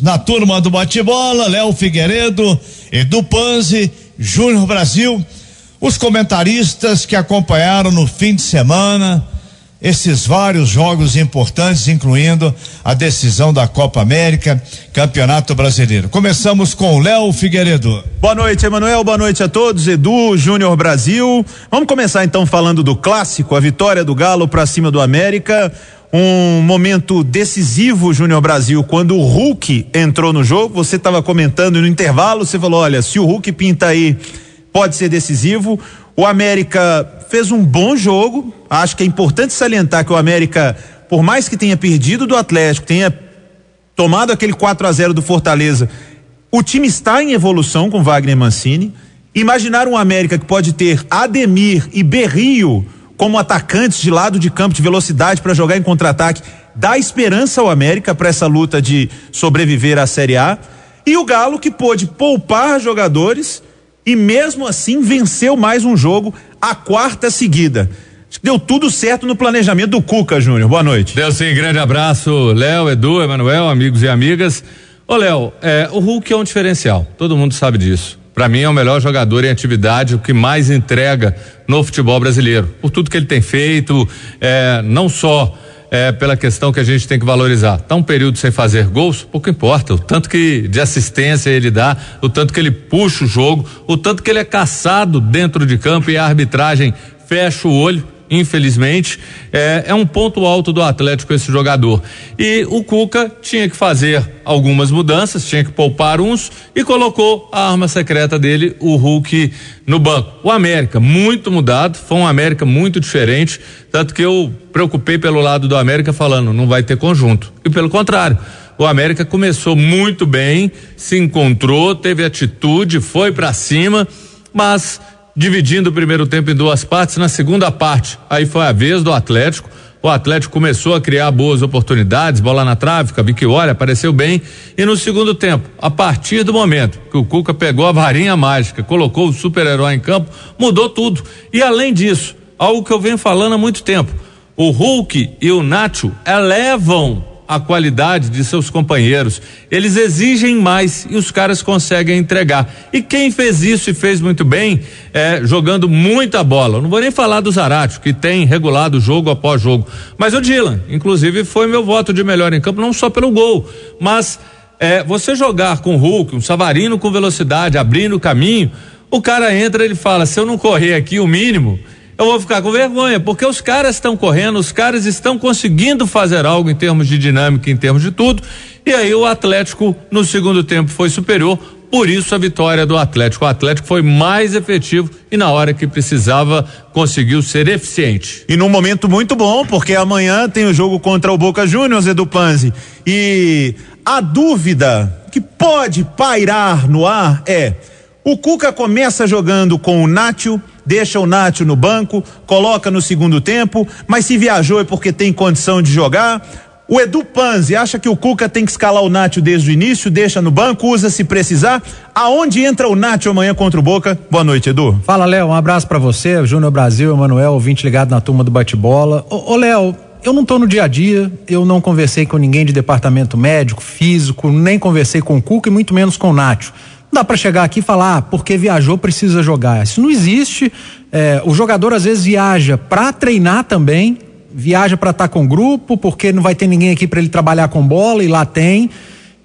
na turma do bate-bola, Léo Figueiredo, Edu Panzi, Júnior Brasil, os comentaristas que acompanharam no fim de semana esses vários jogos importantes, incluindo a decisão da Copa América, Campeonato Brasileiro. Começamos com Léo Figueiredo. Boa noite, Emanuel. Boa noite a todos. Edu, Júnior Brasil. Vamos começar então falando do clássico, a vitória do Galo para cima do América. Um momento decisivo, Júnior Brasil, quando o Hulk entrou no jogo. Você estava comentando no intervalo, você falou: olha, se o Hulk pinta aí, pode ser decisivo. O América fez um bom jogo. Acho que é importante salientar que o América, por mais que tenha perdido do Atlético, tenha tomado aquele 4 a 0 do Fortaleza, o time está em evolução com Wagner Mancini. Imaginar um América que pode ter Ademir e Berrio como atacantes de lado de campo de velocidade para jogar em contra-ataque, dá esperança ao América para essa luta de sobreviver à Série A. E o Galo que pôde poupar jogadores e mesmo assim venceu mais um jogo, a quarta seguida. Deu tudo certo no planejamento do Cuca, Júnior. Boa noite. Deu sim, grande abraço, Léo, Edu, Emanuel, amigos e amigas. Ô, Léo, é, o Hulk é um diferencial, todo mundo sabe disso. Para mim é o melhor jogador em atividade, o que mais entrega no futebol brasileiro. Por tudo que ele tem feito, é, não só é, pela questão que a gente tem que valorizar. Tá um período sem fazer gols, pouco importa. O tanto que de assistência ele dá, o tanto que ele puxa o jogo, o tanto que ele é caçado dentro de campo e a arbitragem fecha o olho infelizmente, é, é, um ponto alto do Atlético esse jogador. E o Cuca tinha que fazer algumas mudanças, tinha que poupar uns e colocou a arma secreta dele, o Hulk, no banco. O América, muito mudado, foi um América muito diferente, tanto que eu preocupei pelo lado do América falando, não vai ter conjunto. E pelo contrário, o América começou muito bem, se encontrou, teve atitude, foi para cima, mas dividindo o primeiro tempo em duas partes. Na segunda parte, aí foi a vez do Atlético. O Atlético começou a criar boas oportunidades, bola na trave, que olha, apareceu bem. E no segundo tempo, a partir do momento que o Cuca pegou a varinha mágica, colocou o super-herói em campo, mudou tudo. E além disso, algo que eu venho falando há muito tempo, o Hulk e o Nacho elevam a qualidade de seus companheiros. Eles exigem mais e os caras conseguem entregar. E quem fez isso e fez muito bem, é, jogando muita bola. Não vou nem falar do Zarate, que tem regulado jogo após jogo. Mas o Dylan, inclusive, foi meu voto de melhor em campo, não só pelo gol, mas é, você jogar com o Hulk, um Savarino com velocidade, abrindo o caminho, o cara entra, ele fala: se eu não correr aqui o mínimo, eu vou ficar com vergonha, porque os caras estão correndo, os caras estão conseguindo fazer algo em termos de dinâmica, em termos de tudo. E aí o Atlético no segundo tempo foi superior, por isso a vitória do Atlético. O Atlético foi mais efetivo e na hora que precisava conseguiu ser eficiente. E num momento muito bom, porque amanhã tem o jogo contra o Boca Juniors, Edu Panzi. E a dúvida que pode pairar no ar é: o Cuca começa jogando com o Nátio, deixa o Nátio no banco, coloca no segundo tempo, mas se viajou é porque tem condição de jogar. O Edu Panzi acha que o Cuca tem que escalar o Nátio desde o início, deixa no banco, usa se precisar. Aonde entra o Nátio amanhã contra o Boca? Boa noite, Edu. Fala, Léo, um abraço para você, Júnior Brasil, Emanuel, ouvinte ligado na turma do bate-bola. Ô, ô Léo, eu não tô no dia a dia, eu não conversei com ninguém de departamento médico, físico, nem conversei com o Cuca e muito menos com o Nátio. Dá para chegar aqui e falar, ah, porque viajou precisa jogar. Isso não existe. É, o jogador às vezes viaja para treinar também, viaja para estar tá com grupo, porque não vai ter ninguém aqui para ele trabalhar com bola e lá tem.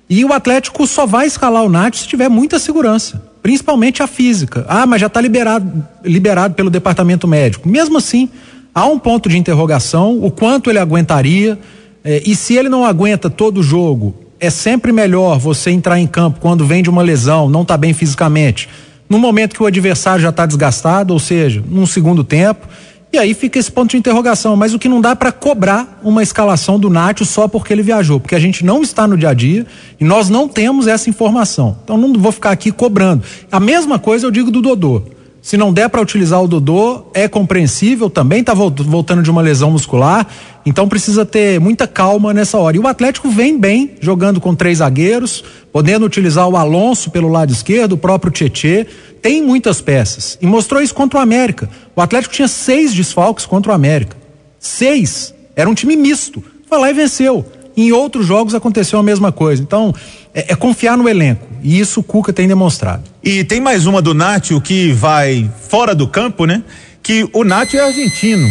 E o Atlético só vai escalar o Nath se tiver muita segurança, principalmente a física. Ah, mas já está liberado, liberado pelo departamento médico. Mesmo assim, há um ponto de interrogação, o quanto ele aguentaria. É, e se ele não aguenta todo o jogo é sempre melhor você entrar em campo quando vem de uma lesão, não está bem fisicamente, no momento que o adversário já está desgastado, ou seja, num segundo tempo. E aí fica esse ponto de interrogação. Mas o que não dá para cobrar uma escalação do Nacho só porque ele viajou, porque a gente não está no dia a dia e nós não temos essa informação. Então não vou ficar aqui cobrando. A mesma coisa eu digo do Dodô. Se não der para utilizar o Dodô, é compreensível, também está voltando de uma lesão muscular, então precisa ter muita calma nessa hora. E o Atlético vem bem, jogando com três zagueiros, podendo utilizar o Alonso pelo lado esquerdo, o próprio Tietê, tem muitas peças. E mostrou isso contra o América. O Atlético tinha seis desfalques contra o América. Seis. Era um time misto. Foi lá e venceu. Em outros jogos aconteceu a mesma coisa. Então, é, é, confiar no elenco. E isso o Cuca tem demonstrado. E tem mais uma do Nátio que vai fora do campo, né? Que o Nátio é argentino.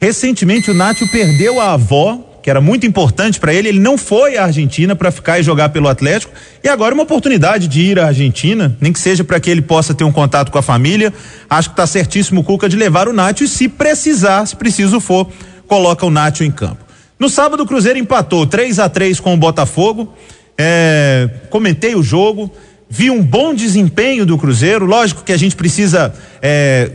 Recentemente o Nátio perdeu a avó que era muito importante para ele. Ele não foi à Argentina para ficar e jogar pelo Atlético. E agora uma oportunidade de ir à Argentina, nem que seja para que ele possa ter um contato com a família. Acho que está certíssimo o Cuca de levar o Nátio e se precisar, se preciso for, coloca o Nátio em campo. No sábado o Cruzeiro empatou 3 a 3 com o Botafogo. É, comentei o jogo, vi um bom desempenho do Cruzeiro. Lógico que a gente precisa é,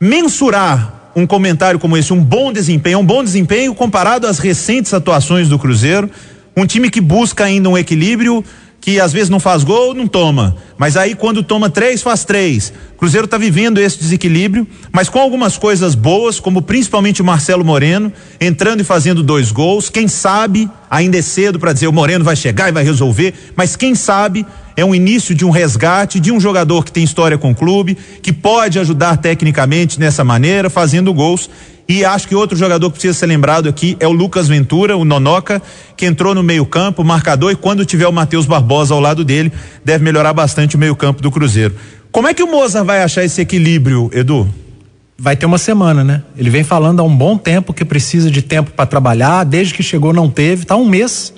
mensurar um comentário como esse, um bom desempenho, um bom desempenho comparado às recentes atuações do Cruzeiro, um time que busca ainda um equilíbrio, que às vezes não faz gol, não toma. Mas aí quando toma três, faz três. Cruzeiro está vivendo esse desequilíbrio, mas com algumas coisas boas, como principalmente o Marcelo Moreno, entrando e fazendo dois gols. Quem sabe, ainda é cedo para dizer o Moreno vai chegar e vai resolver, mas quem sabe é um início de um resgate de um jogador que tem história com o clube, que pode ajudar tecnicamente nessa maneira, fazendo gols. E acho que outro jogador que precisa ser lembrado aqui é o Lucas Ventura, o Nonoca, que entrou no meio-campo, marcador, e quando tiver o Matheus Barbosa ao lado dele, deve melhorar bastante o meio-campo do Cruzeiro. Como é que o Mozart vai achar esse equilíbrio, Edu? Vai ter uma semana, né? Ele vem falando há um bom tempo que precisa de tempo para trabalhar, desde que chegou não teve, tá um mês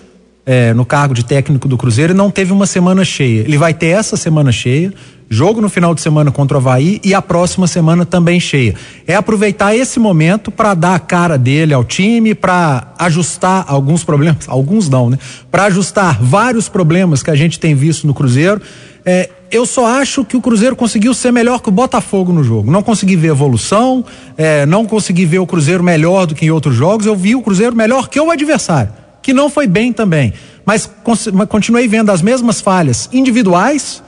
é, no cargo de técnico do Cruzeiro e não teve uma semana cheia. Ele vai ter essa semana cheia, jogo no final de semana contra o Havaí e a próxima semana também cheia. É aproveitar esse momento para dar a cara dele ao time, para ajustar alguns problemas, alguns não, né? Para ajustar vários problemas que a gente tem visto no Cruzeiro. É, eu só acho que o Cruzeiro conseguiu ser melhor que o Botafogo no jogo. Não consegui ver evolução, é, não consegui ver o Cruzeiro melhor do que em outros jogos. Eu vi o Cruzeiro melhor que o adversário que não foi bem também. Mas continuei vendo as mesmas falhas individuais,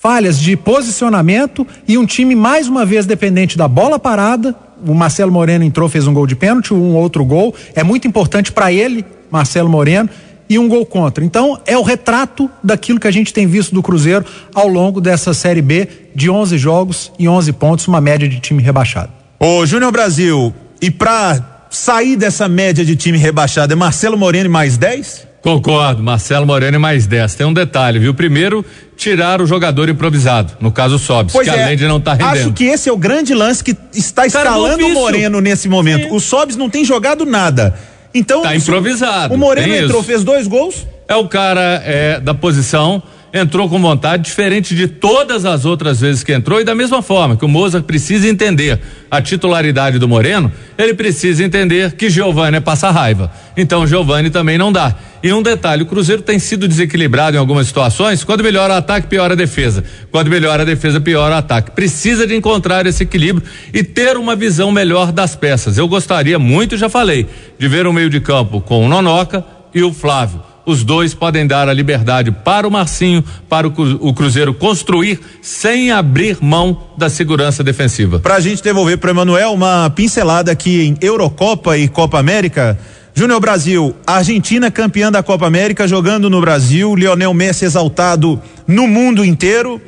falhas de posicionamento e um time mais uma vez dependente da bola parada. O Marcelo Moreno entrou, fez um gol de pênalti, um outro gol. É muito importante para ele, Marcelo Moreno, e um gol contra. Então, é o retrato daquilo que a gente tem visto do Cruzeiro ao longo dessa Série B de 11 jogos e 11 pontos, uma média de time rebaixado. Ô, Júnior Brasil, e para sair dessa média de time rebaixado é Marcelo Moreno e mais 10? Concordo, Marcelo Moreno e mais 10. Tem um detalhe, viu? Primeiro, tirar o jogador improvisado, no caso Sobs, que é, além de não estar tá rendendo. Acho que esse é o grande lance que está escalando o Moreno nesse momento. Sim. O Sobs não tem jogado nada. Então, tá improvisado. O Moreno entrou, isso. fez dois gols. É o cara é, da posição entrou com vontade, diferente de todas as outras vezes que entrou, e da mesma forma que o Moza precisa entender a titularidade do Moreno, ele precisa entender que Giovani é passar raiva. Então Giovani também não dá. E um detalhe, o Cruzeiro tem sido desequilibrado em algumas situações, quando melhora o ataque, piora a defesa. Quando melhora a defesa, piora o ataque. Precisa de encontrar esse equilíbrio e ter uma visão melhor das peças. Eu gostaria muito, já falei, de ver um meio de campo com o Nonoca e o Flávio os dois podem dar a liberdade para o Marcinho, para o, Cruzeiro construir sem abrir mão da segurança defensiva. Para a gente devolver para Emanuel uma pincelada aqui em Eurocopa e Copa América. Júnior Brasil, Argentina campeã da Copa América jogando no Brasil, Lionel Messi exaltado no mundo inteiro.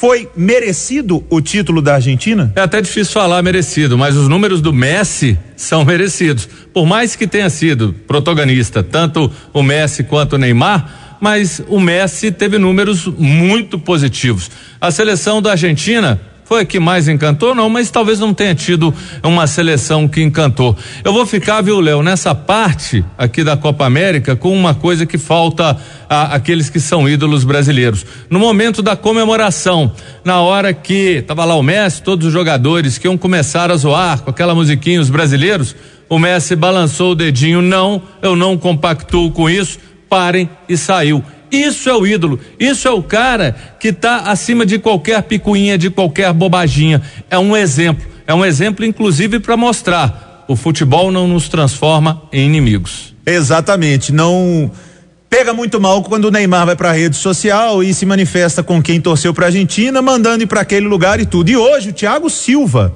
Foi merecido o título da Argentina? É até difícil falar merecido, mas os números do Messi são merecidos. Por mais que tenha sido protagonista, tanto o Messi quanto o Neymar, mas o Messi teve números muito positivos. A seleção da Argentina foi a que mais encantou? Não, mas talvez não tenha tido uma seleção que encantou. Eu vou ficar, viu, Léo, nessa parte aqui da Copa América com uma coisa que falta a, aqueles que são ídolos brasileiros. No momento da comemoração, na hora que tava lá o Messi, todos os jogadores que iam começar a zoar com aquela musiquinha, os brasileiros, o Messi balançou o dedinho, não, eu não compactuo com isso, parem e saiu. Isso é o ídolo. Isso é o cara que está acima de qualquer picuinha, de qualquer bobaginha. É um exemplo. É um exemplo, inclusive, para mostrar. O futebol não nos transforma em inimigos. Exatamente. Não pega muito mal quando o Neymar vai para a rede social e se manifesta com quem torceu para a Argentina, mandando ir para aquele lugar e tudo. E hoje o Thiago Silva,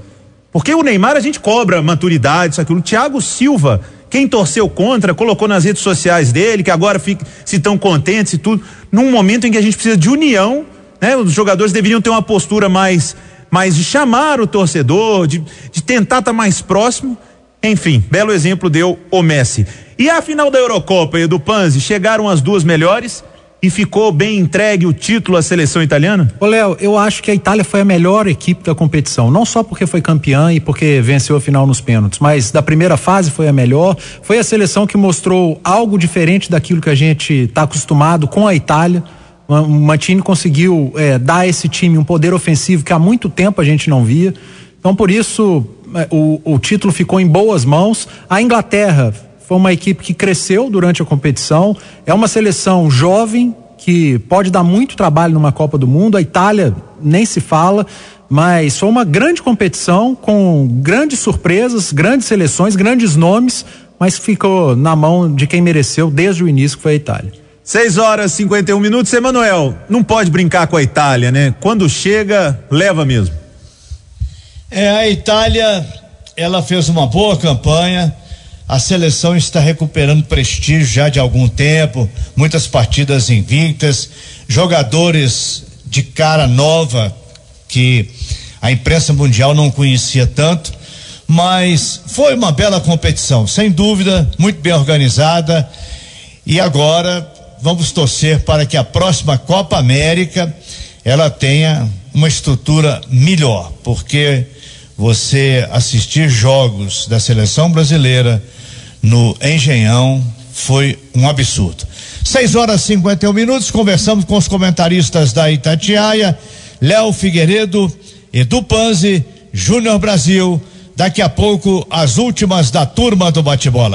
porque o Neymar a gente cobra maturidade, isso aquilo. O Thiago Silva quem torceu contra, colocou nas redes sociais dele, que agora fica, se tão contentes e tudo, num momento em que a gente precisa de união, né? Os jogadores deveriam ter uma postura mais, mais de chamar o torcedor, de, de tentar estar tá mais próximo. Enfim, belo exemplo deu o Messi. E a final da Eurocopa e do Panzi chegaram as duas melhores e ficou bem entregue o título à seleção italiana? Ô Léo, eu acho que a Itália foi a melhor equipe da competição, não só porque foi campeã e porque venceu a final nos pênaltis, mas da primeira fase foi a melhor, foi a seleção que mostrou algo diferente daquilo que a gente está acostumado com a Itália. O Mantini conseguiu é, dar a esse time um poder ofensivo que há muito tempo a gente não via. Então, por isso, é, o, o título ficou em boas mãos. A Inglaterra foi uma equipe que cresceu durante a competição. É uma seleção jovem que pode dar muito trabalho numa Copa do Mundo. A Itália nem se fala, mas foi uma grande competição com grandes surpresas, grandes seleções, grandes nomes, mas ficou na mão de quem mereceu desde o início, que foi a Itália. 6 horas e 51 minutos. Emanuel, não pode brincar com a Itália, né? Quando chega, leva mesmo. É, a Itália, ela fez uma boa campanha. A seleção está recuperando prestígio já de algum tempo, muitas partidas invictas, jogadores de cara nova que a imprensa mundial não conhecia tanto, mas foi uma bela competição, sem dúvida, muito bem organizada. E agora vamos torcer para que a próxima Copa América ela tenha uma estrutura melhor, porque você assistir jogos da seleção brasileira no Engenhão foi um absurdo. 6 horas e 51 minutos, conversamos com os comentaristas da Itatiaia, Léo Figueiredo, Edu Panzi, Júnior Brasil. Daqui a pouco, as últimas da turma do bate-bola.